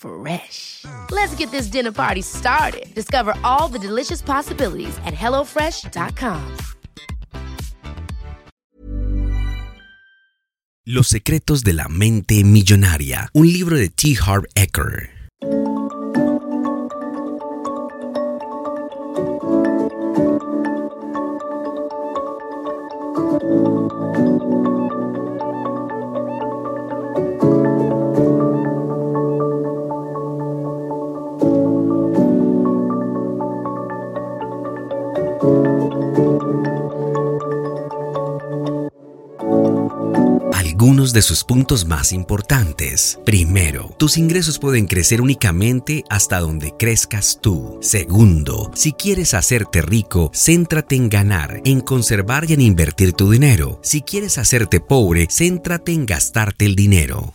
Fresh. Let's get this dinner party started. Discover all the delicious possibilities at hellofresh.com. Los secretos de la mente millonaria, un libro de T. Harv Eker. Algunos de sus puntos más importantes. Primero, tus ingresos pueden crecer únicamente hasta donde crezcas tú. Segundo, si quieres hacerte rico, céntrate en ganar, en conservar y en invertir tu dinero. Si quieres hacerte pobre, céntrate en gastarte el dinero.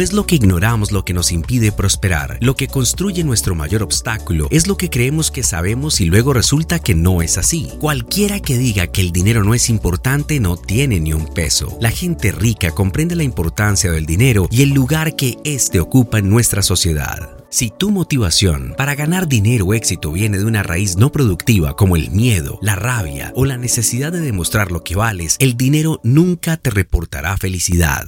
No es lo que ignoramos lo que nos impide prosperar. Lo que construye nuestro mayor obstáculo es lo que creemos que sabemos y luego resulta que no es así. Cualquiera que diga que el dinero no es importante no tiene ni un peso. La gente rica comprende la importancia del dinero y el lugar que éste ocupa en nuestra sociedad. Si tu motivación para ganar dinero o éxito viene de una raíz no productiva como el miedo, la rabia o la necesidad de demostrar lo que vales, el dinero nunca te reportará felicidad.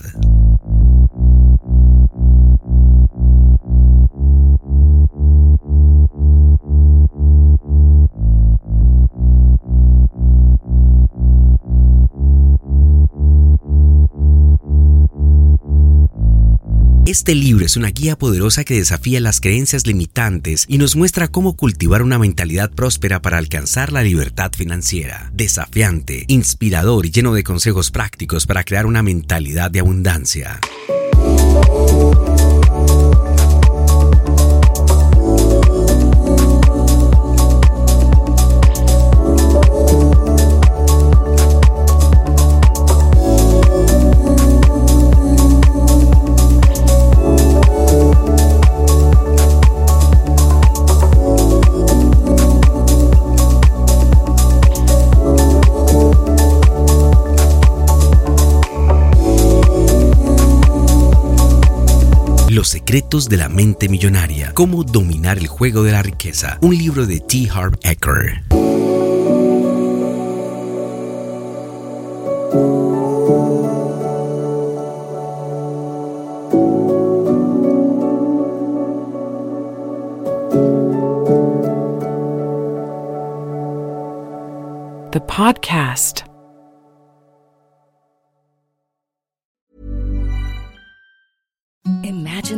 Este libro es una guía poderosa que desafía las creencias limitantes y nos muestra cómo cultivar una mentalidad próspera para alcanzar la libertad financiera. Desafiante, inspirador y lleno de consejos prácticos para crear una mentalidad de abundancia. Secretos de la mente millonaria. Cómo dominar el juego de la riqueza. Un libro de T. Harv Eker. The podcast.